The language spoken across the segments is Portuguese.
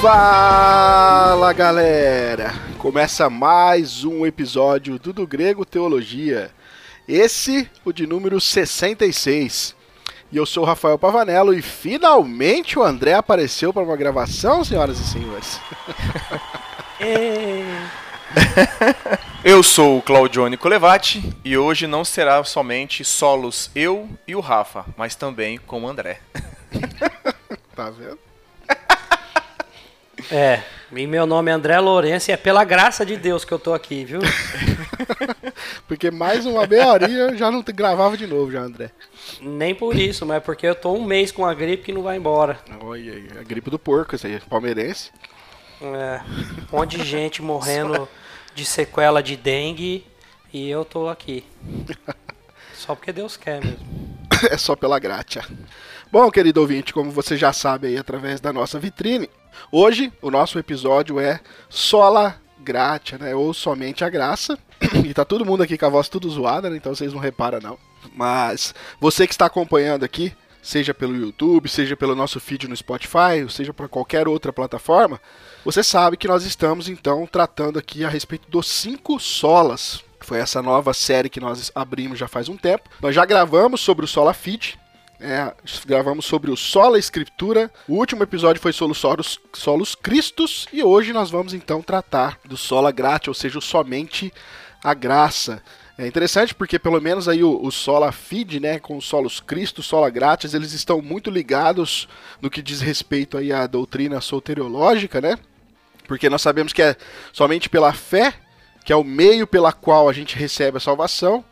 Fala galera! Começa mais um episódio do Do Grego Teologia. Esse, o de número 66. E eu sou o Rafael Pavanello e finalmente o André apareceu para uma gravação, senhoras e senhores. Eu sou o Claudione Colevati e hoje não será somente solos eu e o Rafa, mas também com o André. tá vendo? É, e meu nome é André Lourenço e é pela graça de Deus que eu tô aqui, viu? Porque mais uma meia horinha eu já não gravava de novo já, André. Nem por isso, mas porque eu tô um mês com a gripe que não vai embora. Olha aí, a gripe do porco, isso aí, palmeirense. É, um monte de gente morrendo de sequela de dengue e eu tô aqui. Só porque Deus quer mesmo. É só pela graça. Bom, querido ouvinte, como você já sabe aí através da nossa vitrine, hoje o nosso episódio é Sola Gratia, né? Ou somente a graça. E tá todo mundo aqui com a voz tudo zoada, né? Então vocês não reparam não. Mas você que está acompanhando aqui, seja pelo YouTube, seja pelo nosso feed no Spotify, ou seja para qualquer outra plataforma, você sabe que nós estamos então tratando aqui a respeito dos cinco solas. Foi essa nova série que nós abrimos já faz um tempo. Nós já gravamos sobre o Sola Feed, é, gravamos sobre o Sola Escritura. O último episódio foi sobre os Solos, Solos Cristos. E hoje nós vamos então tratar do Sola Gratia, ou seja, o somente a graça. É interessante porque pelo menos aí o, o Sola Feed, né, com os Solos Cristo, Sola Grátis, eles estão muito ligados no que diz respeito aí à doutrina soteriológica, né? Porque nós sabemos que é somente pela fé, que é o meio pela qual a gente recebe a salvação,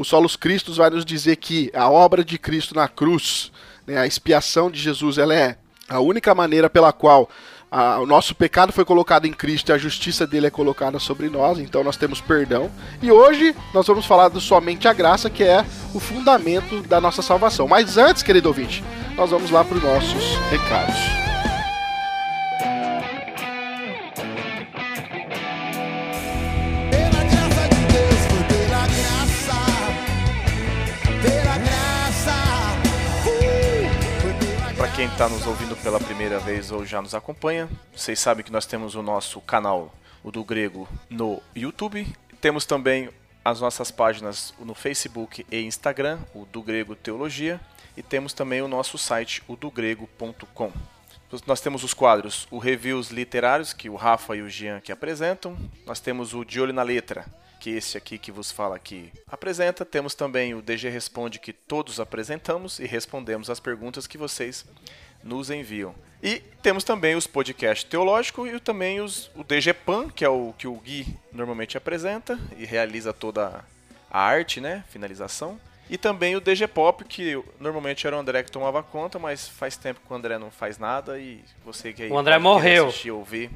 o Solos Cristos vai nos dizer que a obra de Cristo na cruz, né, a expiação de Jesus, ela é a única maneira pela qual a, o nosso pecado foi colocado em Cristo e a justiça dele é colocada sobre nós, então nós temos perdão. E hoje nós vamos falar do somente a graça, que é o fundamento da nossa salvação. Mas antes, querido ouvinte, nós vamos lá para os nossos recados. Quem está nos ouvindo pela primeira vez ou já nos acompanha, vocês sabem que nós temos o nosso canal, o do Grego, no YouTube. Temos também as nossas páginas no Facebook e Instagram, o do Grego Teologia, e temos também o nosso site, o dogrego.com. Nós temos os quadros, o Reviews Literários, que o Rafa e o Jean que apresentam. Nós temos o De Olho na Letra, que esse aqui que vos fala aqui apresenta. Temos também o DG Responde, que todos apresentamos e respondemos as perguntas que vocês nos enviam. E temos também os podcasts teológicos e também os, o DG Pan, que é o que o Gui normalmente apresenta e realiza toda a arte, né? Finalização. E também o DG Pop, que normalmente era o André que tomava conta, mas faz tempo que o André não faz nada e você que aí O André morreu. assistir, ouvir,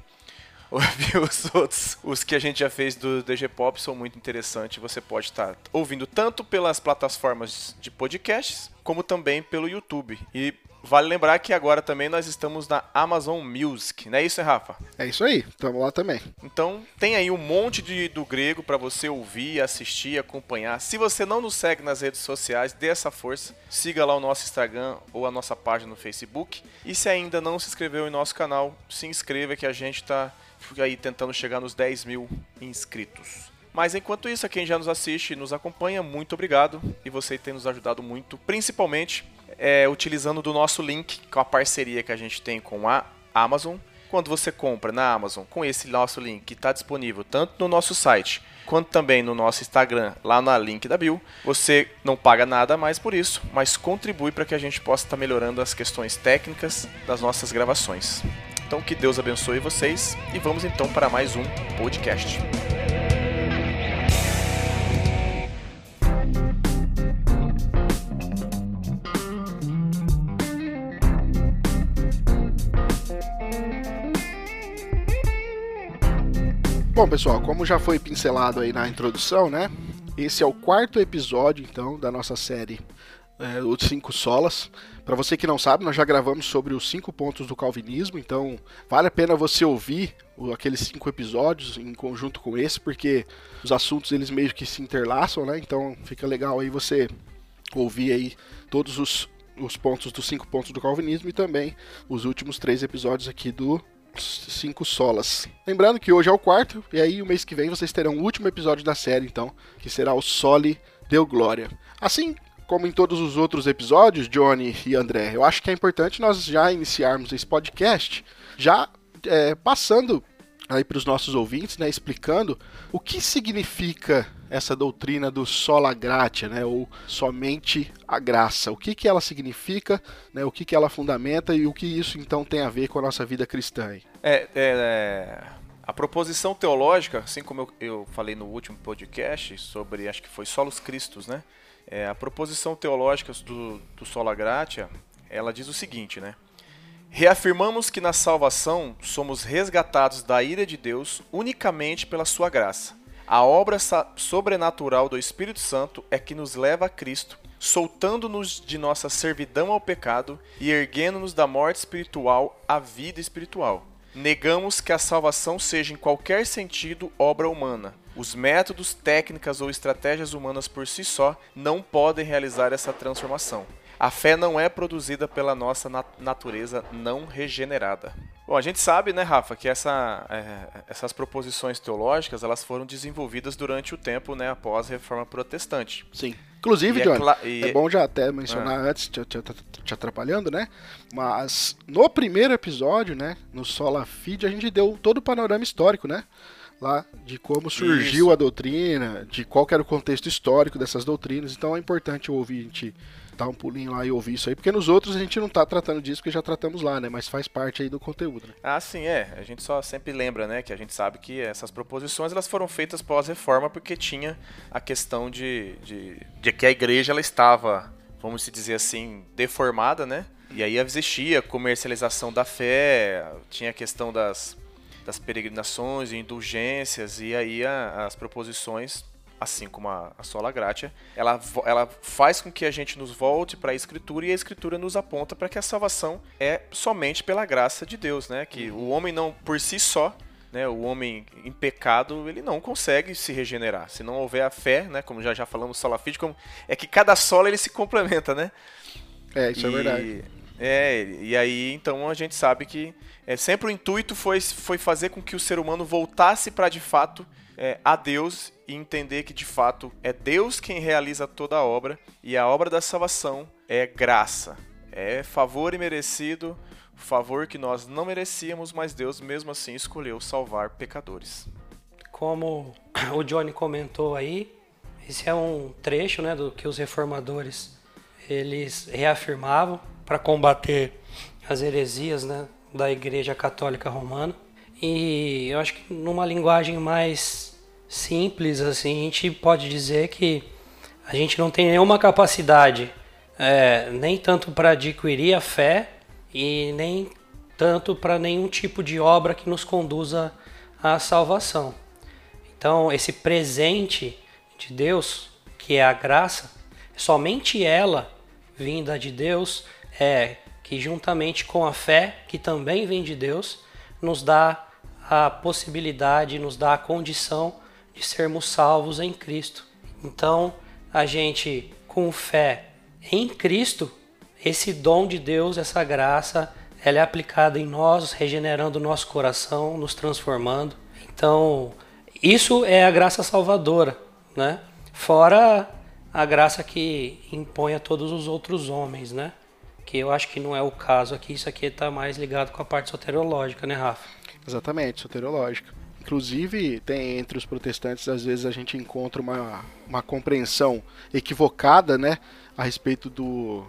ouvir os outros, os que a gente já fez do DG Pop são muito interessantes. Você pode estar ouvindo tanto pelas plataformas de podcasts, como também pelo YouTube. E vale lembrar que agora também nós estamos na Amazon Music, não é isso, Rafa? É isso aí, estamos lá também. Então tem aí um monte de, do grego para você ouvir, assistir, acompanhar. Se você não nos segue nas redes sociais, dê essa força. Siga lá o nosso Instagram ou a nossa página no Facebook. E se ainda não se inscreveu em nosso canal, se inscreva que a gente está aí tentando chegar nos 10 mil inscritos. Mas enquanto isso, a quem já nos assiste e nos acompanha, muito obrigado. E você tem nos ajudado muito, principalmente é, utilizando do nosso link com a parceria que a gente tem com a Amazon. Quando você compra na Amazon com esse nosso link que está disponível tanto no nosso site quanto também no nosso Instagram, lá na link da Bill, você não paga nada mais por isso, mas contribui para que a gente possa estar melhorando as questões técnicas das nossas gravações. Então que Deus abençoe vocês e vamos então para mais um podcast. Bom, pessoal, como já foi pincelado aí na introdução, né? Esse é o quarto episódio, então, da nossa série é, os cinco solas. Para você que não sabe, nós já gravamos sobre os cinco pontos do calvinismo, então vale a pena você ouvir aqueles cinco episódios em conjunto com esse, porque os assuntos eles meio que se interlaçam, né? Então fica legal aí você ouvir aí todos os, os pontos dos cinco pontos do calvinismo e também os últimos três episódios aqui do Cinco Solas. Lembrando que hoje é o quarto, e aí o mês que vem vocês terão o último episódio da série, então, que será o Sole Deu Glória. Assim como em todos os outros episódios, Johnny e André, eu acho que é importante nós já iniciarmos esse podcast já é, passando aí para os nossos ouvintes, né, explicando o que significa essa doutrina do sola gratia, né, ou somente a graça. O que, que ela significa, né, o que, que ela fundamenta e o que isso então tem a ver com a nossa vida cristã. É, é, é, a proposição teológica, assim como eu, eu falei no último podcast sobre, acho que foi Solos Cristos, né? É, a proposição teológica do, do Sola Gratia, ela diz o seguinte, né? Reafirmamos que na salvação somos resgatados da ira de Deus unicamente pela sua graça. A obra sobrenatural do Espírito Santo é que nos leva a Cristo, soltando-nos de nossa servidão ao pecado e erguendo-nos da morte espiritual à vida espiritual. Negamos que a salvação seja em qualquer sentido obra humana. Os métodos, técnicas ou estratégias humanas por si só não podem realizar essa transformação. A fé não é produzida pela nossa nat- natureza não regenerada. Bom, a gente sabe, né, Rafa, que essa, é, essas proposições teológicas elas foram desenvolvidas durante o tempo, né, após a Reforma Protestante. Sim. Inclusive, é cla- e é bom já até mencionar antes, te, te- te atrapalhando, né? Mas no primeiro episódio, né, no Sola Feed, a gente deu todo o panorama histórico, né? Lá de como surgiu Isso. a doutrina, de qual era o contexto histórico dessas doutrinas. Então é importante o ouvinte dar um pulinho lá e ouvir isso aí, porque nos outros a gente não tá tratando disso, porque já tratamos lá, né? Mas faz parte aí do conteúdo, né? Ah, sim, é. A gente só sempre lembra, né, que a gente sabe que essas proposições elas foram feitas pós-reforma porque tinha a questão de, de, de que a igreja ela estava, vamos se dizer assim, deformada, né? E aí existia comercialização da fé, tinha a questão das, das peregrinações e indulgências, e aí a- as proposições assim como a, a sola gratia, ela, ela faz com que a gente nos volte para a escritura e a escritura nos aponta para que a salvação é somente pela graça de Deus, né? Que o homem não por si só, né, o homem em pecado, ele não consegue se regenerar. Se não houver a fé, né, como já já falamos sola fide, como é que cada sola ele se complementa, né? É, isso é E- verdade. É, e aí então a gente sabe que é, sempre o intuito foi, foi fazer com que o ser humano voltasse para de fato é, a Deus e entender que de fato é Deus quem realiza toda a obra e a obra da salvação é graça, é favor imerecido, favor que nós não merecíamos, mas Deus mesmo assim escolheu salvar pecadores. Como o Johnny comentou aí, esse é um trecho né, do que os reformadores eles reafirmavam para combater as heresias né, da Igreja Católica Romana. E eu acho que numa linguagem mais simples, assim, a gente pode dizer que a gente não tem nenhuma capacidade, é, nem tanto para adquirir a fé e nem tanto para nenhum tipo de obra que nos conduza à salvação. Então, esse presente de Deus, que é a graça, somente ela, vinda de Deus, é que juntamente com a fé, que também vem de Deus, nos dá a possibilidade, nos dá a condição de sermos salvos em Cristo. Então, a gente, com fé em Cristo, esse dom de Deus, essa graça, ela é aplicada em nós, regenerando o nosso coração, nos transformando. Então, isso é a graça salvadora, né? Fora a graça que impõe a todos os outros homens, né? Que eu acho que não é o caso aqui, isso aqui está mais ligado com a parte soteriológica, né, Rafa? Exatamente, soteriológica. Inclusive, tem entre os protestantes, às vezes a gente encontra uma, uma compreensão equivocada, né, a respeito do,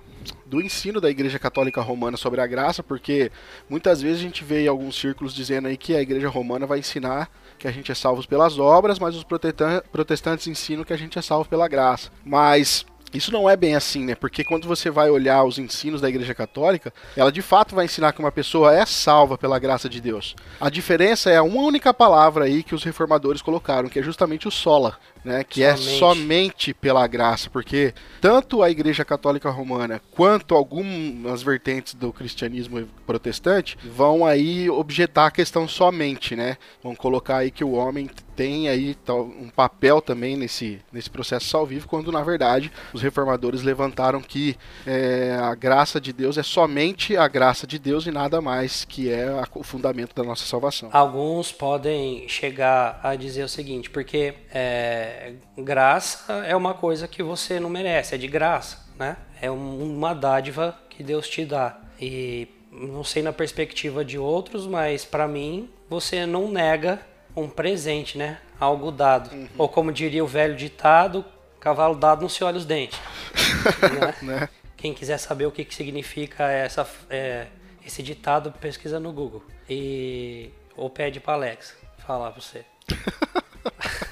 do ensino da Igreja Católica Romana sobre a graça, porque muitas vezes a gente vê em alguns círculos dizendo aí que a Igreja Romana vai ensinar que a gente é salvo pelas obras, mas os protestantes ensinam que a gente é salvo pela graça. Mas isso não é bem assim, né? Porque quando você vai olhar os ensinos da Igreja Católica, ela de fato vai ensinar que uma pessoa é salva pela graça de Deus. A diferença é uma única palavra aí que os reformadores colocaram, que é justamente o sola. Né, que é Somente. somente pela graça, porque tanto a Igreja Católica Romana quanto algumas vertentes do cristianismo protestante vão aí objetar a questão somente, né? Vão colocar aí que o homem tem aí um papel também nesse, nesse processo salvífico, quando na verdade os reformadores levantaram que é, a graça de Deus é somente a graça de Deus e nada mais que é a- o fundamento da nossa salvação. Alguns podem chegar a dizer o seguinte, porque é, graça é uma coisa que você não merece, é de graça, né? É um- uma dádiva que Deus te dá. E não sei na perspectiva de outros, mas para mim você não nega um presente, né? Algo dado. Ou como diria o velho ditado, cavalo dado não se olha os dentes. né? Né? Quem quiser saber o que, que significa essa, é, esse ditado, pesquisa no Google. E ou pede pra Alexa falar pra você.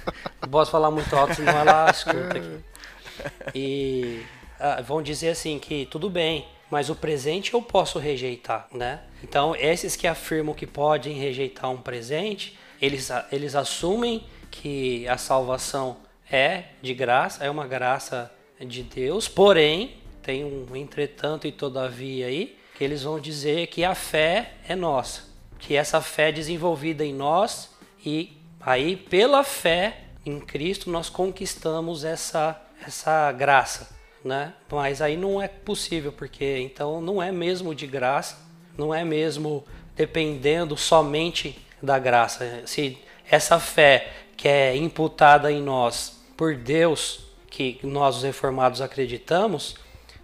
Não posso falar muito alto, senão ela escuta aqui. E ah, vão dizer assim que tudo bem, mas o presente eu posso rejeitar, né? Então, esses que afirmam que podem rejeitar um presente, eles, eles assumem que a salvação é de graça, é uma graça de Deus, porém, tem um entretanto e todavia aí, que eles vão dizer que a fé é nossa, que essa fé é desenvolvida em nós e aí pela fé em Cristo nós conquistamos essa essa graça, né? Mas aí não é possível porque então não é mesmo de graça, não é mesmo dependendo somente da graça. Se essa fé que é imputada em nós por Deus, que nós os reformados acreditamos,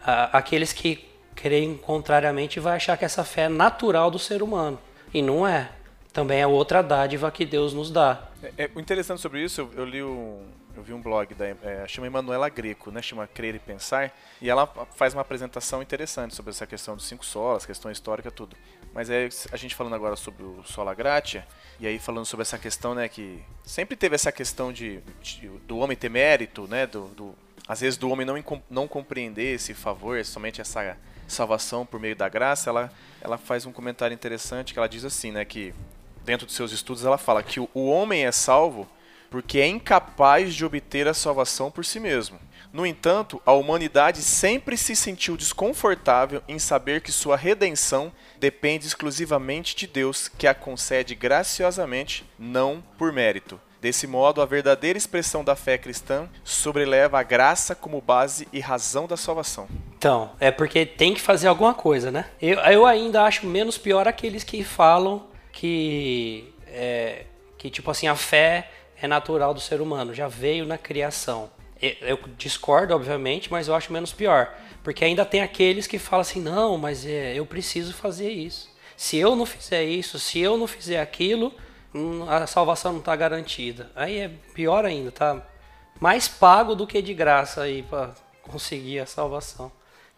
aqueles que creem contrariamente vai achar que essa fé é natural do ser humano e não é. Também é outra dádiva que Deus nos dá. É, é, o interessante sobre isso, eu, eu li um, eu vi um blog da é, chama Emanuela Greco, né? Chama Crer e Pensar, e ela faz uma apresentação interessante sobre essa questão dos cinco solas, questão histórica, tudo. Mas é a gente falando agora sobre o sola gratia, e aí falando sobre essa questão, né, que sempre teve essa questão de, de- do homem ter mérito, né, do, do- às vezes do homem não, não compreender esse favor, somente essa salvação por meio da graça, ela, ela faz um comentário interessante que ela diz assim, né, que dentro de seus estudos ela fala que o, o homem é salvo porque é incapaz de obter a salvação por si mesmo. No entanto, a humanidade sempre se sentiu desconfortável em saber que sua redenção depende exclusivamente de Deus, que a concede graciosamente, não por mérito. Desse modo, a verdadeira expressão da fé cristã sobreleva a graça como base e razão da salvação. Então, é porque tem que fazer alguma coisa, né? Eu, eu ainda acho menos pior aqueles que falam que, é, que, tipo assim, a fé é natural do ser humano, já veio na criação. Eu, discordo, obviamente, mas eu acho menos pior. Porque ainda tem aqueles que falam assim, não, mas é, eu preciso fazer isso. Se eu não fizer isso, se eu não fizer aquilo, hum, a salvação não está garantida. Aí é pior ainda, tá? Mais pago do que de graça aí para conseguir a salvação.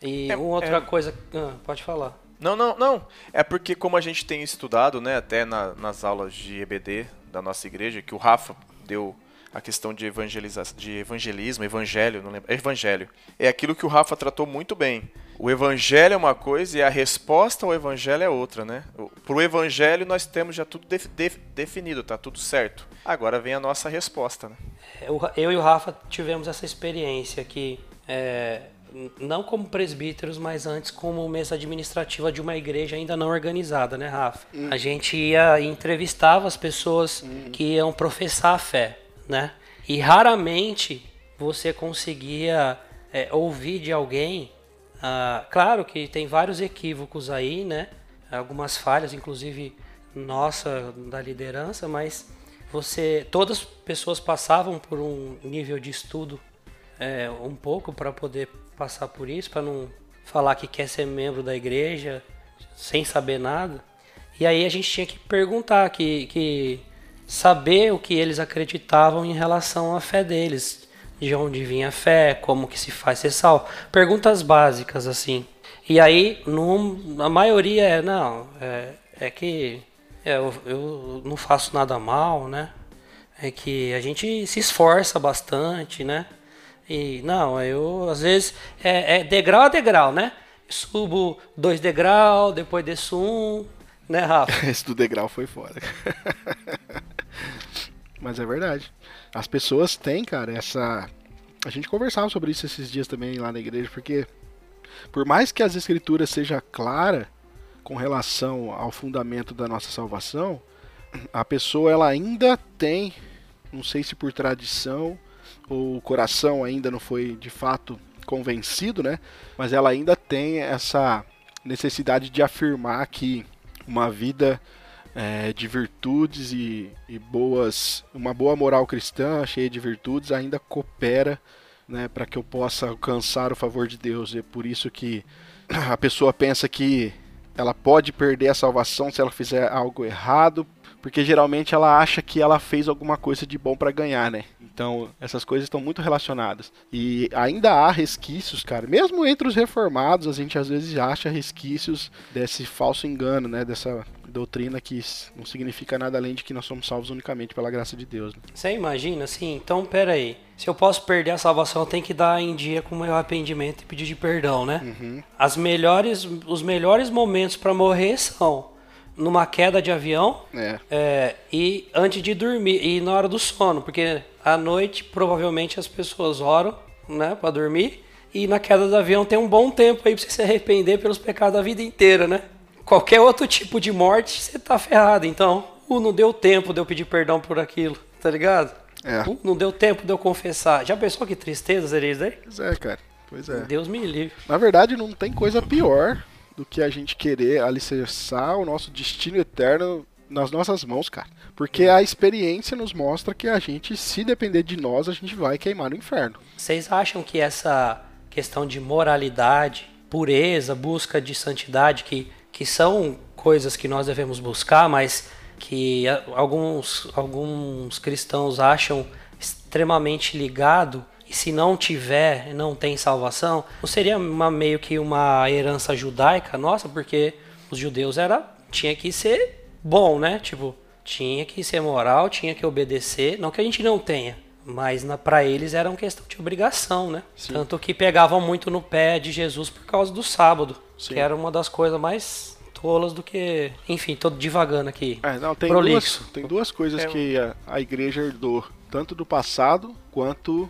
E É- uma outra é- coisa, ah, pode falar. Não, não, não. É porque como a gente tem estudado, né, até na- nas aulas de EBD da nossa igreja, que o Rafa deu a questão de, evangeliza de evangelismo, evangelho, não lembro, evangelho. É aquilo que o Rafa tratou muito bem. O evangelho é uma coisa e a resposta ao evangelho é outra, né? Pro evangelho nós temos já tudo def- def- definido, tá tudo certo. Agora vem a nossa resposta, né? Eu, eu e o Rafa tivemos essa experiência que, é, não como presbíteros, mas antes como mesa administrativa de uma igreja ainda não organizada, né, Rafa? A gente ia e entrevistava as pessoas que iam professar a fé, né? E raramente você conseguia é, ouvir de alguém. ah, claro que tem vários equívocos aí, né? Algumas falhas, inclusive nossa da liderança, mas você todas as pessoas passavam por um nível de estudo é, um pouco para poder passar por isso, para não falar que quer ser membro da igreja sem saber nada. E aí a gente tinha que perguntar, que, que saber o que eles acreditavam em relação à fé deles, de onde vinha a fé, como que se faz ser salvo, perguntas básicas assim. E aí, num, a maioria é não, é, é que é, eu, eu não faço nada mal, né? É que a gente se esforça bastante, né? E não, eu às vezes é, é degrau a degrau, né? Subo dois degraus, depois desço um, né, Rafa? Esse do degrau foi fora. Mas é verdade. As pessoas têm, cara, essa. A gente conversava sobre isso esses dias também lá na igreja, porque por mais que as escrituras seja clara com relação ao fundamento da nossa salvação, a pessoa ela ainda tem, não sei se por tradição o coração ainda não foi de fato convencido, né? Mas ela ainda tem essa necessidade de afirmar que uma vida é, de virtudes e, e, boas, uma boa moral cristã cheia de virtudes ainda coopera né, para que eu possa alcançar o favor de Deus. É por isso que a pessoa pensa que ela pode perder a salvação se ela fizer algo errado, porque geralmente ela acha que ela fez alguma coisa de bom para ganhar, né? Então, essas coisas estão muito relacionadas. E ainda há resquícios, cara. Mesmo entre os reformados, a gente às vezes acha resquícios desse falso engano, né? Dessa doutrina que não significa nada além de que nós somos salvos unicamente pela graça de Deus. Né? Você imagina assim? Então, pera aí. Se eu posso perder a salvação, eu tenho que dar em dia com o meu arrependimento e pedir de perdão, né? Uhum. As melhores, os melhores momentos para morrer são numa queda de avião É. é, e antes de dormir e na hora do sono, porque à noite provavelmente as pessoas oram, né, para dormir e na queda do avião tem um bom tempo aí para você se arrepender pelos pecados da vida inteira, né? Qualquer outro tipo de morte você tá ferrado. Então, uh, não deu tempo de eu pedir perdão por aquilo, tá ligado? É. Uh, não deu tempo de eu confessar. Já pensou que tristeza seria isso aí? Pois é, cara. Pois é. Deus me livre. Na verdade, não tem coisa pior do que a gente querer alicerçar o nosso destino eterno nas nossas mãos, cara. Porque a experiência nos mostra que a gente, se depender de nós, a gente vai queimar no inferno. Vocês acham que essa questão de moralidade, pureza, busca de santidade, que, que são coisas que nós devemos buscar, mas que alguns, alguns cristãos acham extremamente ligado, e se não tiver, não tem salvação, não seria uma, meio que uma herança judaica nossa, porque os judeus era tinha que ser bom, né? Tipo, tinha que ser moral, tinha que obedecer, não que a gente não tenha, mas para eles era uma questão de obrigação, né? Sim. Tanto que pegavam muito no pé de Jesus por causa do sábado, Sim. que era uma das coisas mais tolas do que, enfim, tô divagando aqui. É, não, tem Prolixo. duas, tem duas coisas É, que a, a igreja herdou, tanto do passado quanto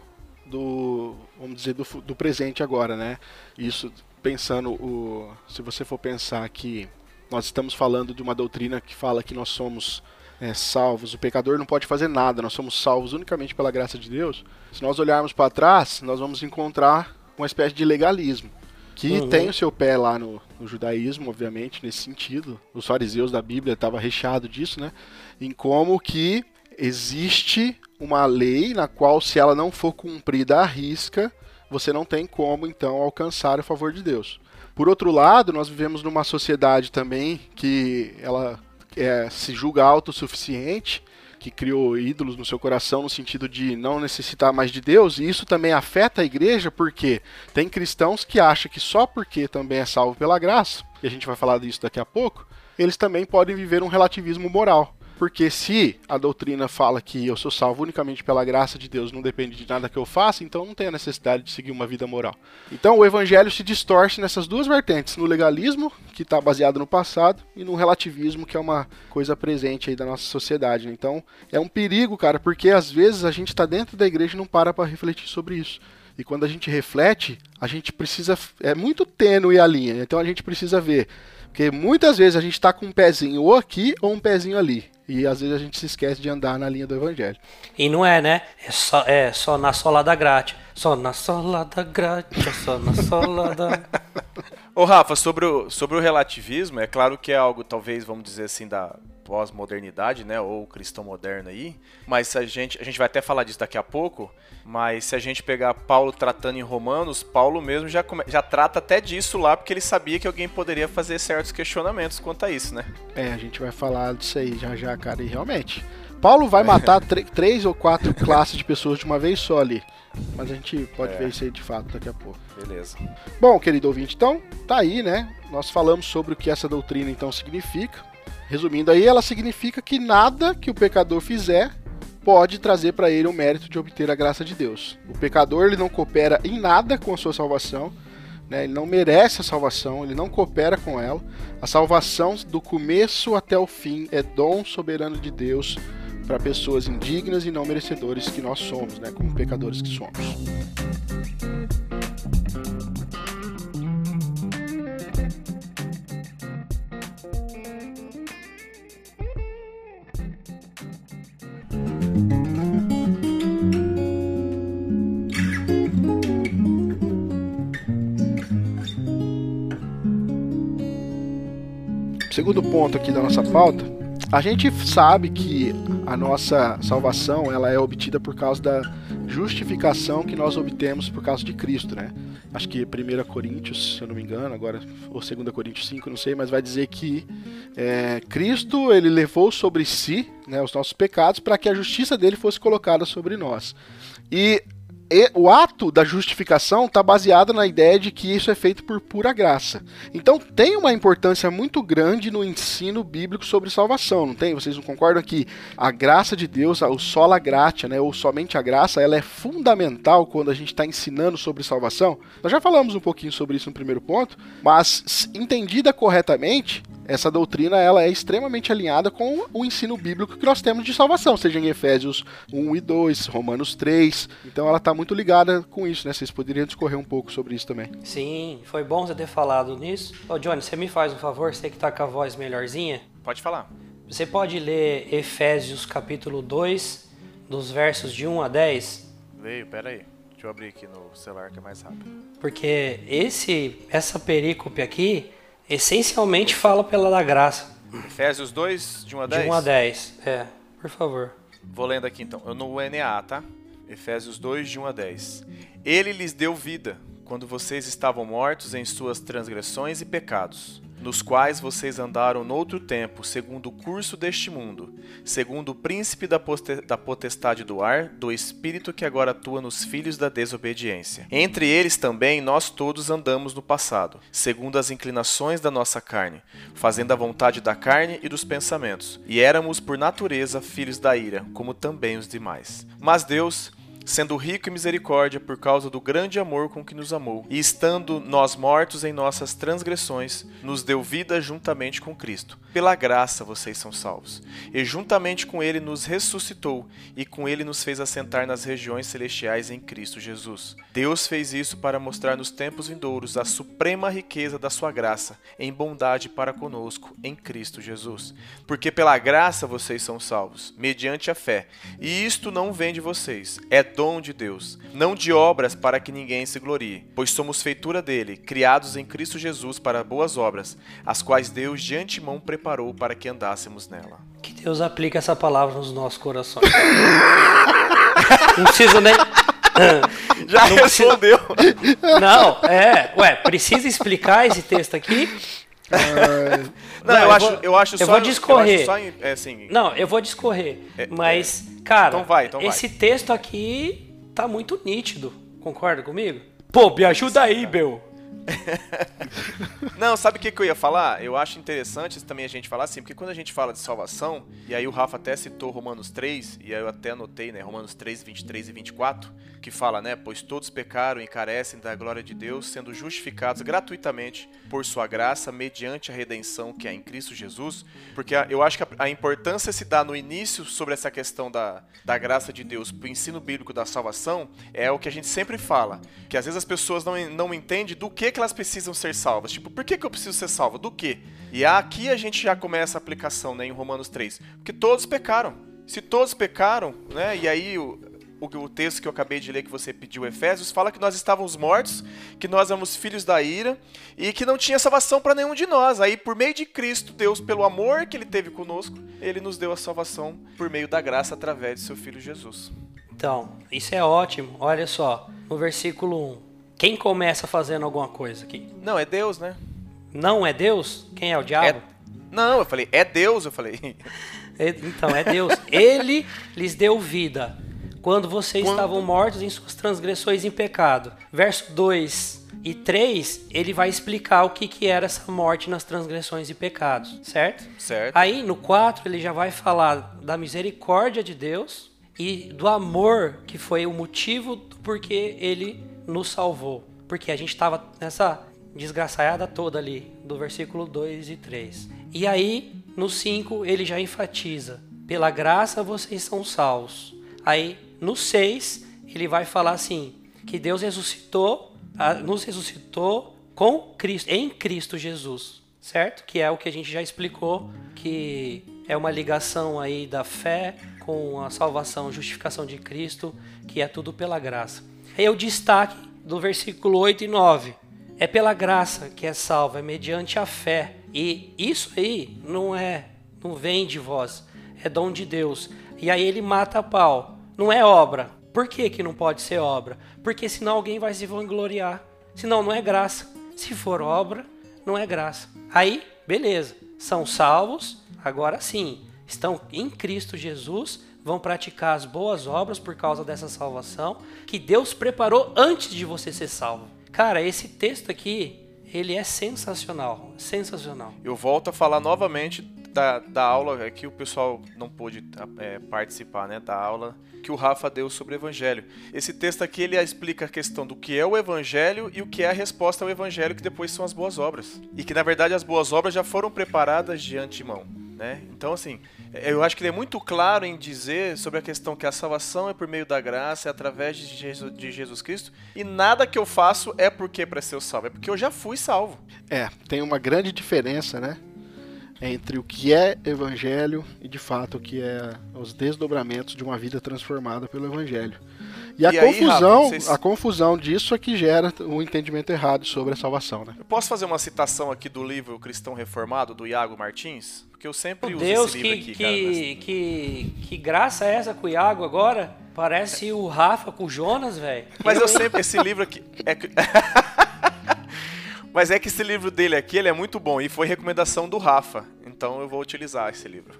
do, vamos dizer, do, do presente agora, né? Isso pensando, o, se você for pensar que nós estamos falando de uma doutrina que fala que nós somos é, salvos, o pecador não pode fazer nada, nós somos salvos unicamente pela graça de Deus. Se nós olharmos para trás, nós vamos encontrar uma espécie de legalismo que Uhum. tem o seu pé lá no, no judaísmo, obviamente, nesse sentido. Os fariseus da Bíblia estavam recheado disso, né? Em como que existe uma lei na qual, se ela não for cumprida à risca, você não tem como, então, alcançar o favor de Deus. Por outro lado, nós vivemos numa sociedade também que ela é, se julga autossuficiente, que criou ídolos no seu coração no sentido de não necessitar mais de Deus, e isso também afeta a igreja porque tem cristãos que acham que só porque também é salvo pela graça, e a gente vai falar disso daqui a pouco, eles também podem viver um relativismo moral. Porque se a doutrina fala que eu sou salvo unicamente pela graça de Deus, não depende de nada que eu faça, então não tem a necessidade de seguir uma vida moral. Então o evangelho se distorce nessas duas vertentes, no legalismo, que está baseado no passado, e no relativismo, que é uma coisa presente aí da nossa sociedade. né? Então é um perigo, cara, porque às vezes a gente está dentro da igreja e não para para refletir sobre isso. E quando a gente reflete, a gente precisa. É muito tênue a linha, então a gente precisa ver. Porque muitas vezes a gente está com um pezinho ou aqui ou um pezinho ali. E às vezes a gente se esquece de andar na linha do evangelho. E não é, né? É só, é só na solada grátis. Só na solada grátis, só na solada. Ô Rafa, sobre o, sobre o relativismo, é claro que é algo, talvez, vamos dizer assim, da pós-modernidade, né? Ou cristão moderno aí. Mas a gente, a gente vai até falar disso daqui a pouco. Mas se a gente pegar Paulo tratando em Romanos, Paulo mesmo já, come- já trata até disso lá, porque ele sabia que alguém poderia fazer certos questionamentos quanto a isso, né? É, a gente vai falar disso aí já já, cara. E realmente, Paulo vai matar tr- três ou quatro classes de pessoas de uma vez só ali. Mas a gente pode É. ver isso aí de fato daqui a pouco. Beleza. Bom, querido ouvinte, então tá aí, né? Nós falamos sobre o que essa doutrina então significa. Resumindo aí, ela significa que nada que o pecador fizer pode trazer para ele o mérito de obter a graça de Deus. O pecador ele não coopera em nada com a sua salvação, né? Ele não merece a salvação, ele não coopera com ela. A salvação do começo até o fim é dom soberano de Deus para pessoas indignas e não merecedores que nós somos, né, como pecadores que somos. Segundo ponto aqui da nossa pauta, a gente sabe que a nossa salvação ela é obtida por causa da justificação que nós obtemos por causa de Cristo, né? Acho que 1 Coríntios, se eu não me engano, agora, ou 2 Coríntios 5, não sei, mas vai dizer que é, Cristo ele levou sobre si né, os nossos pecados para que a justiça dele fosse colocada sobre nós. E e o ato da justificação está baseado na ideia de que isso é feito por pura graça. Então tem uma importância muito grande no ensino bíblico sobre salvação, não tem? Vocês não concordam que a graça de Deus, o sola gratia, né, ou somente a graça, ela é fundamental quando a gente está ensinando sobre salvação? Nós já falamos um pouquinho sobre isso no primeiro ponto, mas entendida corretamente, essa doutrina ela é extremamente alinhada com o ensino bíblico que nós temos de salvação, seja em Efésios 1 e 2, Romanos 3. Então ela está muito ligada com isso, né? Vocês poderiam discorrer um pouco sobre isso também. Sim, foi bom você ter falado nisso. Ô Johnny, você me faz um favor, você que tá com a voz melhorzinha? Pode falar. Você pode ler Efésios capítulo 2, dos versos de 1 a 10? Veio, pera aí. Deixa eu abrir aqui no celular que é mais rápido. Porque esse, essa perícope aqui, essencialmente fala pela da graça. Efésios 2, de 1 a 10? De 1 a 10, é, por favor. Vou lendo aqui então. Eu no NA, tá? Efésios 2, de 1 a 10. Ele lhes deu vida quando vocês estavam mortos em suas transgressões e pecados, nos quais vocês andaram noutro tempo, segundo o curso deste mundo, segundo o príncipe da, da potestade do ar, do espírito que agora atua nos filhos da desobediência. Entre eles também nós todos andamos no passado, segundo as inclinações da nossa carne, fazendo a vontade da carne e dos pensamentos, e éramos por natureza filhos da ira, como também os demais. Mas Deus, sendo rico em misericórdia por causa do grande amor com que nos amou, e estando nós mortos em nossas transgressões, nos deu vida juntamente com Cristo. Pela graça vocês são salvos. E juntamente com ele nos ressuscitou, e com ele nos fez assentar nas regiões celestiais em Cristo Jesus. Deus fez isso para mostrar nos tempos vindouros a suprema riqueza da sua graça, em bondade para conosco, em Cristo Jesus. Porque pela graça vocês são salvos, mediante a fé. E isto não vem de vocês, é dom de Deus, não de obras para que ninguém se glorie, pois somos feitura dele, criados em Cristo Jesus para boas obras, as quais Deus de antemão preparou para que andássemos nela. Que Deus aplique essa palavra nos nossos corações. Não preciso nem. Já Não respondeu. Não, é. Ué, precisa explicar esse texto aqui? Não, Não, eu, eu acho, vou- eu acho eu só. vou discorrer. Eu em- é, assim, Não, eu vou discorrer. É, Mas, cara, Então vai, então vai. esse texto aqui tá muito nítido. Concorda comigo? Pô, me ajuda aí, meu. Não, sabe o que, que eu ia falar? Eu acho interessante também a gente falar assim, porque quando a gente fala de salvação, e aí o Rafa até citou Romanos 3, e aí eu até anotei, né, Romanos 3, 23 e 24, que fala, né, pois todos pecaram e carecem da glória de Deus, sendo justificados gratuitamente por sua graça, mediante a redenção que é em Cristo Jesus, porque eu acho que a, importância se dá no início sobre essa questão da, da graça de Deus, pro ensino bíblico da salvação, é o que a gente sempre fala, que às vezes as pessoas não, não entendem do que, que elas precisam ser salvas. Tipo, por que, que eu preciso ser salvo? Do que? E aqui a gente já começa a aplicação, né, em Romanos 3. Porque todos pecaram. Se todos pecaram, né, e aí o, texto que eu acabei de ler que você pediu, Efésios, fala que nós estávamos mortos, que nós éramos filhos da ira e que não tinha salvação para nenhum de nós. Aí, por meio de Cristo, Deus, pelo amor que ele teve conosco, ele nos deu a salvação por meio da graça através de seu filho Jesus. Então, isso é ótimo. Olha só, no versículo 1. Quem começa fazendo alguma coisa aqui? Não, é Deus, né? Não é Deus? Quem é o diabo? É- Não, eu falei, é Deus, eu falei. É- Então, é Deus. Ele lhes deu vida quando vocês Quando- estavam mortos em suas transgressões e em pecado. Verso 2 e 3, ele vai explicar o que, que era essa morte nas transgressões e pecados, certo? Certo. Aí, no 4, ele já vai falar da misericórdia de Deus e do amor que foi o motivo do porquê ele nos salvou. Porque a gente estava nessa desgraçaiada toda ali, do versículo 2 e 3. E aí, no 5, ele já enfatiza pela graça vocês são salvos. Aí no 6, ele vai falar assim: que Deus ressuscitou, nos ressuscitou com Cristo, em Cristo Jesus, certo? Que é o que a gente já explicou, que é uma ligação aí da fé com a salvação, justificação de Cristo, que é tudo pela graça. Aí o destaque do versículo 8 e 9. É pela graça que é salvo, é mediante a fé. E isso aí não é, não vem de vós, é dom de Deus. E aí ele mata a pau. Não é obra. Por que, que não pode ser obra? Porque senão alguém vai se vangloriar. Senão não é graça. Se for obra, não é graça. Aí, beleza. São salvos, agora sim. Estão em Cristo Jesus, vão praticar as boas obras por causa dessa salvação que Deus preparou antes de você ser salvo. Cara, esse texto aqui, ele é sensacional. Sensacional. Eu volto a falar novamente da, da aula é que o pessoal não pôde é, participar, né, da aula que o Rafa deu sobre o Evangelho. Esse texto aqui ele explica a questão do que é o Evangelho e o que é a resposta ao Evangelho, que depois são as boas obras. E que na verdade as boas obras já foram preparadas de antemão. Né? Então, assim, eu acho que ele é muito claro em dizer sobre a questão que a salvação é por meio da graça, é através de Jesus, de Jesus Cristo, e nada que eu faço é porque para ser salvo, é porque eu já fui salvo. É, tem uma grande diferença, né? Entre o que é evangelho e de fato o que é os desdobramentos de uma vida transformada pelo evangelho. E a E aí, confusão, Rafa, vocês- a confusão disso é que gera o entendimento errado sobre a salvação, né? Eu posso fazer uma citação aqui do livro Cristão Reformado, do Iago Martins? Porque eu sempre Meu uso Deus, esse que, livro aqui, cara. que, que, que graça é essa com o Iago agora? Parece o Rafa com o Jonas, velho. Mas eu sempre, esse livro aqui. É... Mas é que esse livro dele aqui ele é muito bom e foi recomendação do Rafa. Então eu vou utilizar esse livro.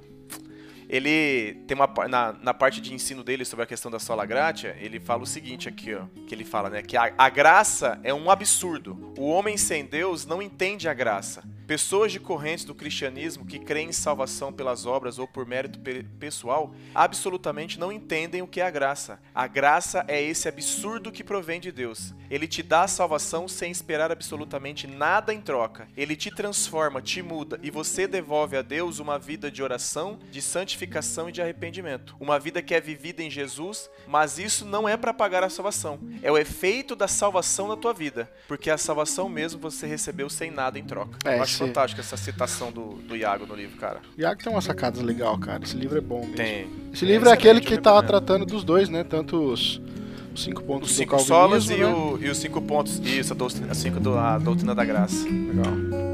Ele tem uma na, na parte de ensino dele sobre a questão da sola gratia, ele fala o seguinte aqui, ó, que ele fala, né, que a, a graça é um absurdo. O homem sem Deus não entende a graça. Pessoas de correntes do cristianismo que creem em salvação pelas obras ou por mérito pe- pessoal absolutamente não entendem o que é a graça. A graça é esse absurdo que provém de Deus. Ele te dá a salvação sem esperar absolutamente nada em troca. Ele te transforma, te muda e você devolve a Deus uma vida de oração, de santificação e de arrependimento. Uma vida que é vivida em Jesus, mas isso não é para pagar a salvação. É o efeito da salvação na tua vida, porque a salvação mesmo você recebeu sem nada em troca. É, Eu acho esse- fantástica essa citação do, do Iago no livro, cara. O Iago tem umas sacadas legal, cara. Esse livro é bom mesmo. Tem. Esse livro é aquele excelente, que tá tratando dos dois, né? Tanto os, cinco pontos Os do cinco calvinismo, solas e, né? o- e os cinco pontos. Isso, a doutrina, a cinco do- a doutrina da graça. Legal.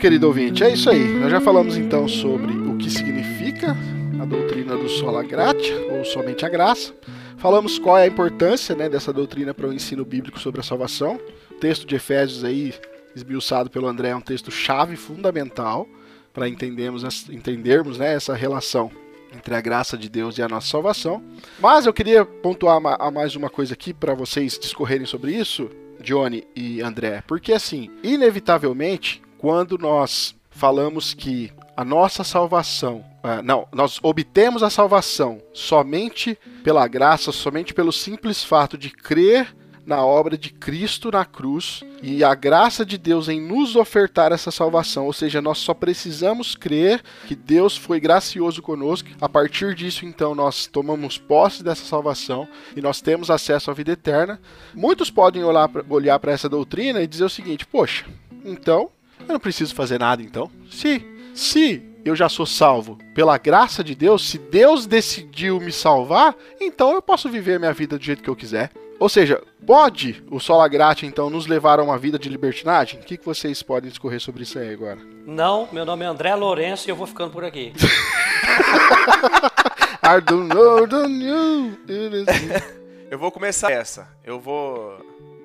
Querido ouvinte, é isso aí. Nós já falamos então sobre o que significa a doutrina do sola gratia, ou somente a graça. Falamos qual é a importância né, dessa doutrina para o ensino bíblico sobre a salvação. O texto de Efésios aí, esmiuçado pelo André, é um texto chave, fundamental, para entendermos, entendermos né, essa relação entre a graça de Deus e a nossa salvação. Mas eu queria pontuar mais uma coisa aqui para vocês discorrerem sobre isso, Johnny e André, porque assim, inevitavelmente, quando nós falamos que a nossa salvação, ah, não, nós obtemos a salvação somente pela graça, somente pelo simples fato de crer na obra de Cristo na cruz e a graça de Deus em nos ofertar essa salvação, ou seja, nós só precisamos crer que Deus foi gracioso conosco. A partir disso, então, nós tomamos posse dessa salvação e nós temos acesso à vida eterna. Muitos podem olhar para essa doutrina e dizer o seguinte: poxa, então eu não preciso fazer nada, então. Se, se eu já sou salvo pela graça de Deus, se Deus decidiu me salvar, então eu posso viver minha vida do jeito que eu quiser. Ou seja, pode o sola gratia então nos levar a uma vida de libertinagem? O que, que vocês podem discorrer sobre isso aí agora? Não, meu nome é André Lourenço e eu vou ficando por aqui. I don't know, don't you, it is- Eu vou começar essa. Eu vou.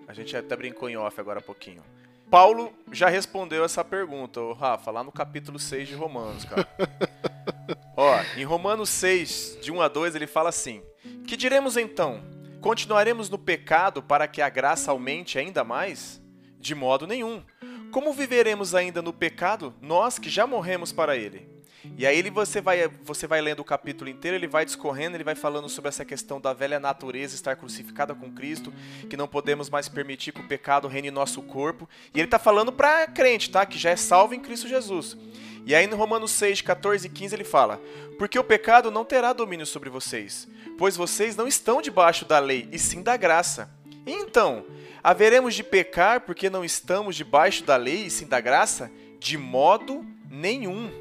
A gente até brincou em off agora há pouquinho. Paulo já respondeu essa pergunta, ô Rafa, lá no capítulo 6 de Romanos, cara. Ó, em Romanos 6, de 1 a 2, ele fala assim: Que diremos então? Continuaremos no pecado para que a graça aumente ainda mais? De modo nenhum. Como viveremos ainda no pecado, nós que já morremos para ele? E aí ele, você, vai, você vai lendo o capítulo inteiro, ele vai discorrendo, ele vai falando sobre essa questão da velha natureza estar crucificada com Cristo, que não podemos mais permitir que o pecado reine em nosso corpo. E ele está falando para crente, tá? Que já é salvo em Cristo Jesus. E aí no Romanos 6, 14 e 15 ele fala: Porque o pecado não terá domínio sobre vocês, pois vocês não estão debaixo da lei, e sim da graça. Então, haveremos de pecar porque não estamos debaixo da lei e sim da graça? De modo nenhum.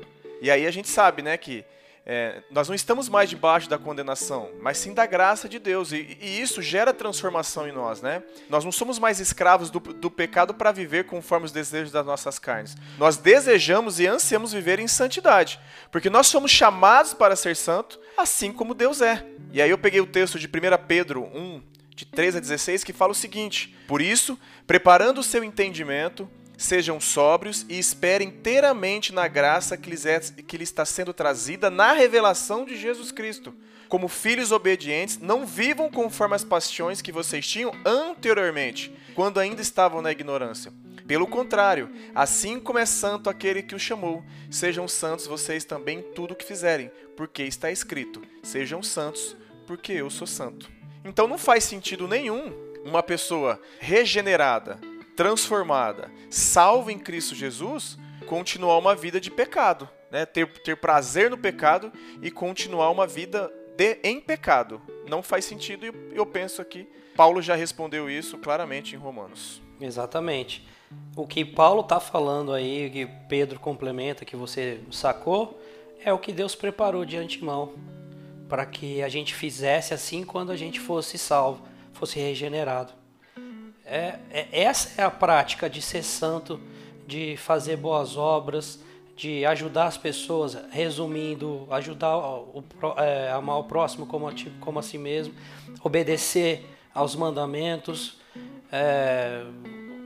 E aí a gente sabe, né, que é, nós não estamos mais debaixo da condenação, mas sim da graça de Deus. E, e isso gera transformação em nós, né? Nós não somos mais escravos do, do pecado para viver conforme os desejos das nossas carnes. Nós desejamos e ansiamos viver em santidade, porque nós somos chamados para ser santo, assim como Deus é. E aí eu peguei o texto de 1 Pedro 1, de 3 a 16, que fala o seguinte: Por isso, preparando o seu entendimento, Sejam sóbrios e esperem inteiramente na graça que lhes, é, que lhes está sendo trazida na revelação de Jesus Cristo. Como filhos obedientes, não vivam conforme as paixões que vocês tinham anteriormente, quando ainda estavam na ignorância. Pelo contrário, assim como é santo aquele que o chamou, sejam santos vocês também em tudo o que fizerem, porque está escrito: sejam santos, porque eu sou santo. Então não faz sentido nenhum uma pessoa regenerada, transformada, salva em Cristo Jesus, continuar uma vida de pecado, né? ter, ter prazer no pecado e continuar uma vida de, em pecado. Não faz sentido e eu penso aqui, Paulo já respondeu isso claramente em Romanos. Exatamente. O que Paulo está falando aí, que Pedro complementa, que você sacou, é o que Deus preparou de antemão para que a gente fizesse assim quando a gente fosse salvo, fosse regenerado. É, é, essa é a prática de ser santo, de fazer boas obras, de ajudar as pessoas, resumindo, ajudar o, é, amar o próximo como a, como a si mesmo, obedecer aos mandamentos, é,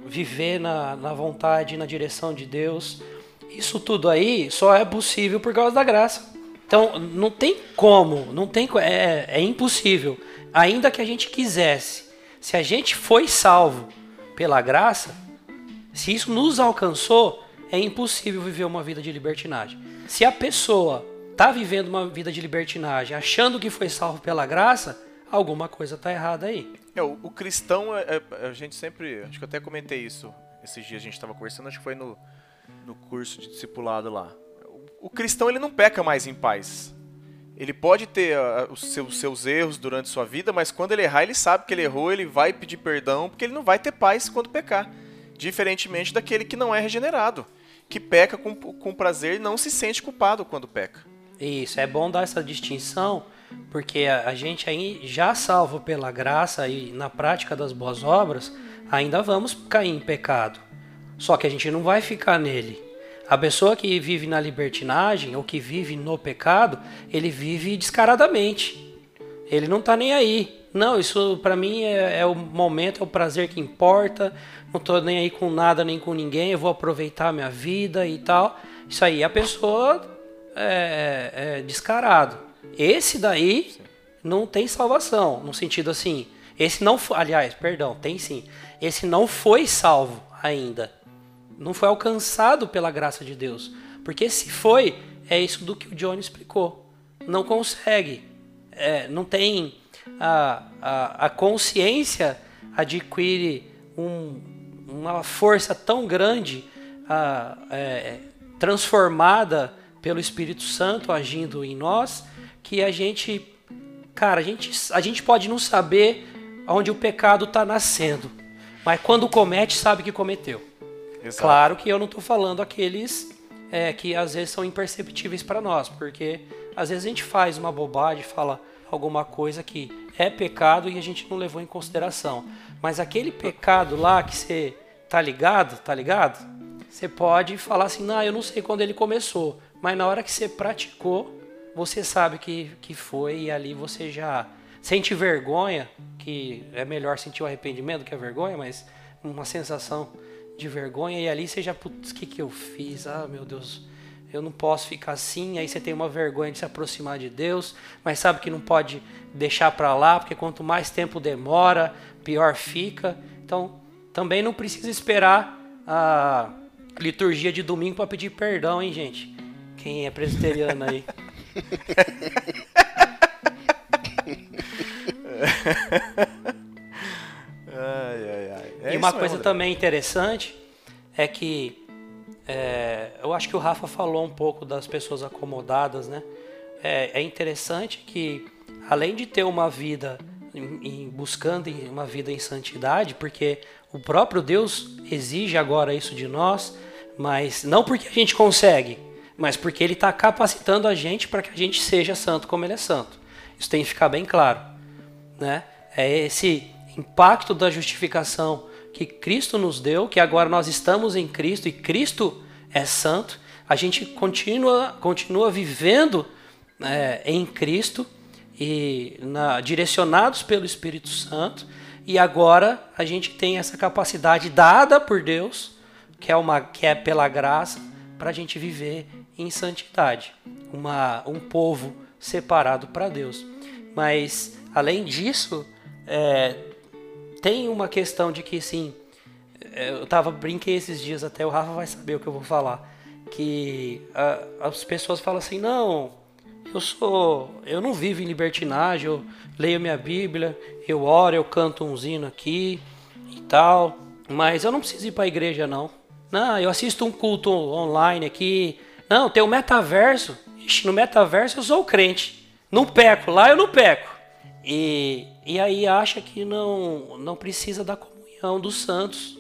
viver na, na vontade e na direção de Deus. Isso tudo aí só é possível por causa da graça. Então não tem como, não tem é, é impossível. Ainda que a gente quisesse se a gente foi salvo pela graça, se isso nos alcançou, é impossível viver uma vida de libertinagem. Se a pessoa está vivendo uma vida de libertinagem achando que foi salvo pela graça, alguma coisa está errada aí. É, o, o cristão, é, é, a gente sempre. Acho que eu até comentei isso esses dias, a gente estava conversando, acho que foi no, no curso de discipulado lá. O, o cristão ele não peca mais em paz. Ele pode ter uh, os seus, seus, erros durante sua vida, mas quando ele errar, ele sabe que ele errou, ele vai pedir perdão, porque ele não vai ter paz quando pecar. Diferentemente daquele que não é regenerado, que peca com, com prazer e não se sente culpado quando peca. Isso, é bom dar essa distinção, porque a, a gente aí já salvo pela graça e na prática das boas obras, ainda vamos cair em pecado. Só que a gente não vai ficar nele. A pessoa que vive na libertinagem ou que vive no pecado, ele vive descaradamente. Ele não está nem aí. Não, isso para mim é, é, o momento, é o prazer que importa. Não estou nem aí com nada nem com ninguém. Eu vou aproveitar a minha vida e tal. Isso aí a pessoa é, é, é descarado. Esse daí não tem salvação, no sentido assim. Esse não foi, aliás, perdão, tem sim. Esse não foi salvo ainda não foi alcançado pela graça de Deus. Porque se foi, é isso do que o Johnny explicou. Não consegue, é, não tem a, a, a consciência adquire um, uma força tão grande, a, é, transformada pelo Espírito Santo agindo em nós, que a gente, cara, a gente, a gente pode não saber onde o pecado está nascendo, mas quando comete, sabe que cometeu. Exato. Claro que eu não estou falando aqueles é, que às vezes são imperceptíveis para nós, porque às vezes a gente faz uma bobagem, fala alguma coisa que é pecado e a gente não levou em consideração. Mas aquele pecado lá que você tá ligado, tá ligado? Você pode falar assim, não, eu não sei quando ele começou, mas na hora que você praticou, você sabe que, que foi e ali você já sente vergonha, que é melhor sentir o arrependimento que a vergonha, mas uma sensação de vergonha e ali você já, putz, o que, que eu fiz? Ah, meu Deus, eu não posso ficar assim. Aí você tem uma vergonha de se aproximar de Deus, mas sabe que não pode deixar para lá, porque quanto mais tempo demora, pior fica. Então, também não precisa esperar a liturgia de domingo para pedir perdão, hein, gente? Quem é presbiteriano aí? Ai, ai. É e uma coisa mesmo, também interessante é que é, eu acho que o Rafa falou um pouco das pessoas acomodadas, né? É, é interessante que além de ter uma vida em, em- buscando uma vida em santidade, porque o próprio Deus exige agora isso de nós, mas não porque a gente consegue, mas porque Ele está capacitando a gente para que a gente seja santo como Ele é santo. Isso tem que ficar bem claro né? É esse impacto da justificação que Cristo nos deu, que agora nós estamos em Cristo e Cristo é santo. A gente continua, continua vivendo é, em Cristo e na- direcionados pelo Espírito Santo. E agora a gente tem essa capacidade dada por Deus, que é uma que é pela graça, para a gente viver em santidade, uma, um povo separado para Deus. Mas além disso, é, tem uma questão de que sim, é, eu tava brinquei esses dias até o Rafa vai saber o que eu vou falar, que ah, as pessoas falam assim, não, eu sou, eu não vivo em libertinagem, eu leio minha Bíblia, eu oro, eu canto um hino aqui e tal, mas eu não preciso ir para a igreja não. Não, eu assisto um culto online aqui. Não, tem o metaverso. Ixi, no metaverso eu sou crente. Não peco, lá eu não peco. E, e aí acha que não, não precisa da comunhão dos santos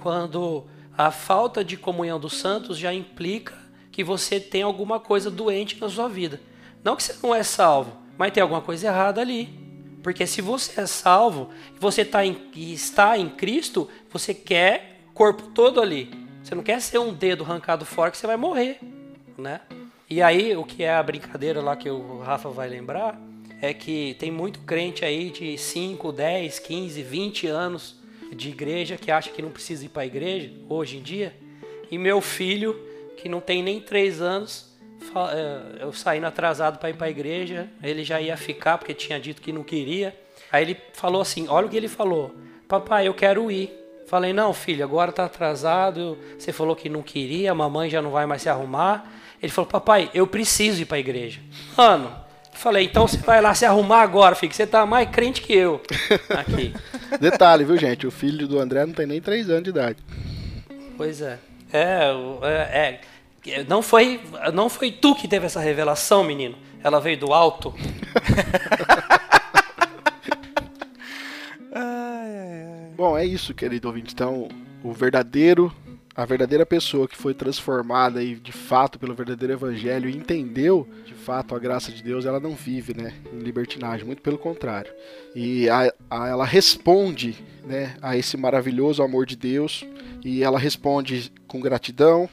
quando a falta de comunhão dos santos já implica que você tem alguma coisa doente na sua vida. Não que você não é salvo, mas tem alguma coisa errada ali. Porque se você é salvo você tá em, está em Cristo, você quer corpo todo ali. Você não quer ser um dedo arrancado fora que você vai morrer, né? E aí, o que é a brincadeira lá que o Rafa vai lembrar, é que tem muito crente aí de 5, 10, 15, 20 anos de igreja que acha que não precisa ir para a igreja hoje em dia. E meu filho, que não tem nem 3 anos, eh, eu saindo atrasado para ir para a igreja, ele já ia ficar porque tinha dito que não queria. Aí ele falou assim: Olha o que ele falou, papai, eu quero ir. Falei: Não, filho, agora tá atrasado. Você falou que não queria, a mamãe já não vai mais se arrumar. Ele falou: Papai, eu preciso ir para a igreja. Mano, falei: Então você vai lá se arrumar agora, filho, que você tá mais crente que eu aqui. Detalhe, viu, gente? O filho do André não tem nem 3 anos de idade. Pois é. É, é, é. Não foi, não foi tu que teve essa revelação, menino. Ela veio do alto. Bom, é isso, querido ouvinte. Então, o verdadeiro, a verdadeira pessoa que foi transformada e de fato pelo verdadeiro evangelho e entendeu de fato a graça de Deus, ela não vive, né, em libertinagem, muito pelo contrário. E a- a- ela responde, né, a esse maravilhoso amor de Deus e ela responde com gratidão,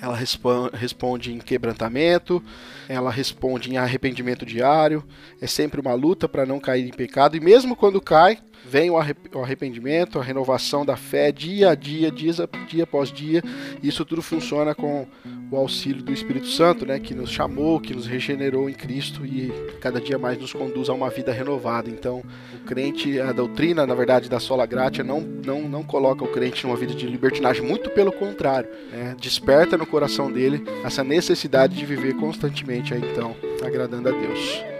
ela respo- responde em quebrantamento, ela responde em arrependimento diário. É sempre uma luta para não cair em pecado. E mesmo quando cai, vem o arrep- o arrependimento, a renovação da fé dia a dia, dias a- dia após dia. Isso tudo funciona com o auxílio do Espírito Santo, né, que nos chamou, que nos regenerou em Cristo e cada dia mais nos conduz a uma vida renovada. Então, o crente, a doutrina, na verdade, da sola gratia não, não, não coloca o crente numa vida de libertinagem, muito pelo contrário, né? desperta no coração dele essa necessidade de viver constantemente, aí, então, agradando a Deus.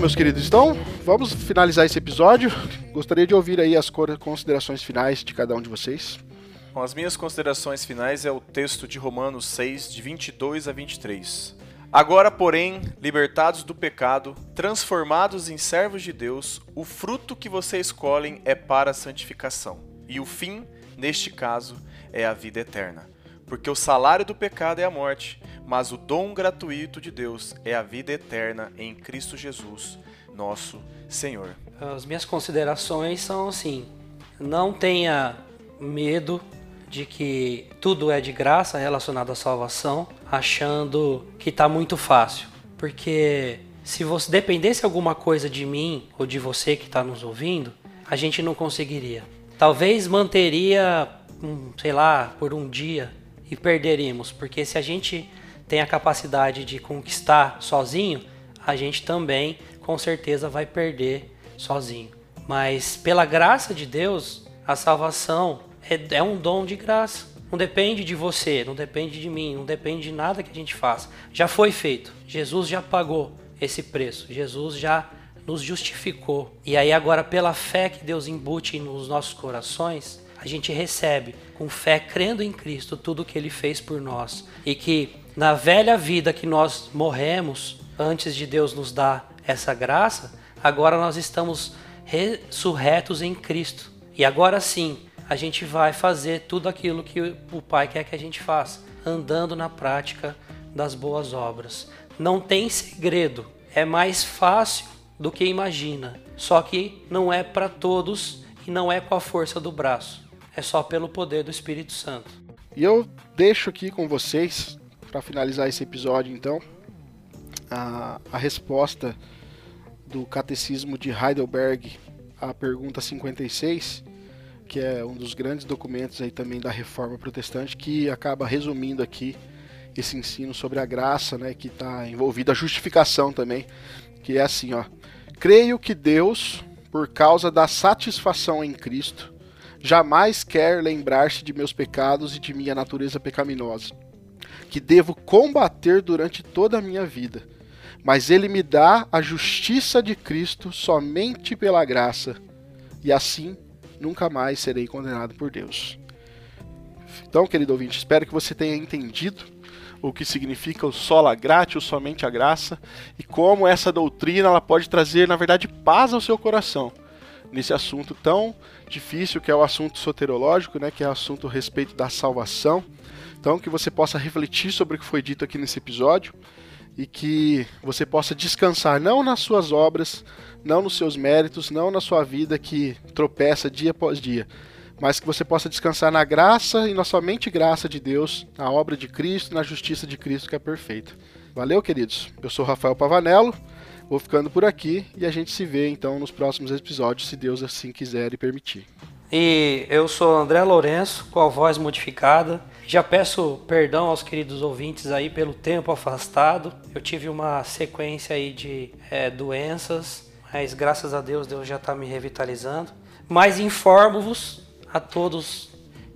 Meus queridos, então vamos finalizar esse episódio. Gostaria de ouvir aí as considerações finais de cada um de vocês. Bom, as minhas considerações finais é o texto de Romanos 6, de 22 a 23. Agora, porém, libertados do pecado, transformados em servos de Deus, o fruto que vocês escolhem é para a santificação, e o fim, neste caso, é a vida eterna. Porque o salário do pecado é a morte, mas o dom gratuito de Deus é a vida eterna em Cristo Jesus, nosso Senhor. As minhas considerações são assim: não tenha medo de que tudo é de graça relacionado à salvação, achando que está muito fácil. Porque se você dependesse alguma coisa de mim ou de você que está nos ouvindo, a gente não conseguiria. Talvez manteria, sei lá, por um dia e perderíamos, porque se a gente tem a capacidade de conquistar sozinho, a gente também com certeza vai perder sozinho. Mas pela graça de Deus, a salvação é, é um dom de graça. Não depende de você, não depende de mim, não depende de nada que a gente faça. Já foi feito. Jesus já pagou esse preço. Jesus já nos justificou. E aí agora pela fé que Deus embute nos nossos corações, a gente recebe com fé, crendo em Cristo, tudo que ele fez por nós. E que na velha vida que nós morremos antes de Deus nos dar essa graça, agora nós estamos ressurretos em Cristo. E agora sim, a gente vai fazer tudo aquilo que o Pai quer que a gente faça, andando na prática das boas obras. Não tem segredo, é mais fácil do que imagina. Só que não é para todos e não é com a força do braço. É só pelo poder do Espírito Santo. E eu deixo aqui com vocês, para finalizar esse episódio então, a, a resposta do Catecismo de Heidelberg à pergunta 56, que é um dos grandes documentos aí também da Reforma Protestante, que acaba resumindo aqui esse ensino sobre a graça, né, que está envolvida a justificação também, que é assim, ó. Creio que Deus, por causa da satisfação em Cristo, jamais quer lembrar-se de meus pecados e de minha natureza pecaminosa, que devo combater durante toda a minha vida. Mas ele me dá a justiça de Cristo somente pela graça, e assim nunca mais serei condenado por Deus. Então, querido ouvinte, espero que você tenha entendido o que significa o sola gratia, somente a graça, e como essa doutrina ela pode trazer, na verdade, paz ao seu coração nesse assunto tão difícil que é o assunto soterológico, né, que é o assunto a respeito da salvação. Então, que você possa refletir sobre o que foi dito aqui nesse episódio e que você possa descansar não nas suas obras, não nos seus méritos, não na sua vida que tropeça dia após dia, mas que você possa descansar na graça e na somente graça de Deus, na obra de Cristo, na justiça de Cristo que é perfeita. Valeu, queridos. Eu sou Rafael Pavanello. Vou ficando por aqui e a gente se vê então nos próximos episódios, se Deus assim quiser e permitir. E eu sou André Lourenço, com a voz modificada. Já peço perdão aos queridos ouvintes aí pelo tempo afastado. Eu tive uma sequência aí de é, doenças, mas graças a Deus Deus já está me revitalizando. Mas informo-vos a todos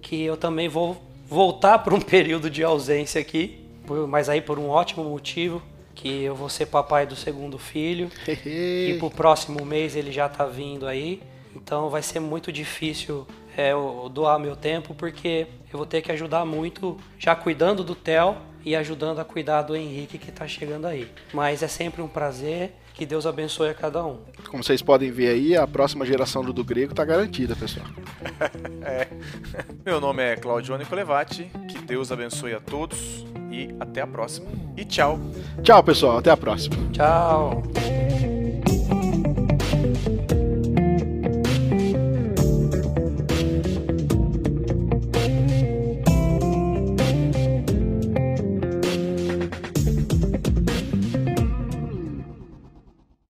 que eu também vou voltar para um período de ausência aqui, mas aí por um ótimo motivo, que eu vou ser papai do segundo filho e pro próximo mês ele já tá vindo aí. Então vai ser muito difícil é, eu doar meu tempo porque eu vou ter que ajudar muito já cuidando do Theo e ajudando a cuidar do Henrique que tá chegando aí. Mas é sempre um prazer. Que Deus abençoe a cada um. Como vocês podem ver aí, a próxima geração do do grego tá garantida, pessoal. é. Meu nome é Claudio Nicolevati. Que Deus abençoe a todos e até a próxima. E tchau. Tchau, pessoal. Até a próxima. Tchau.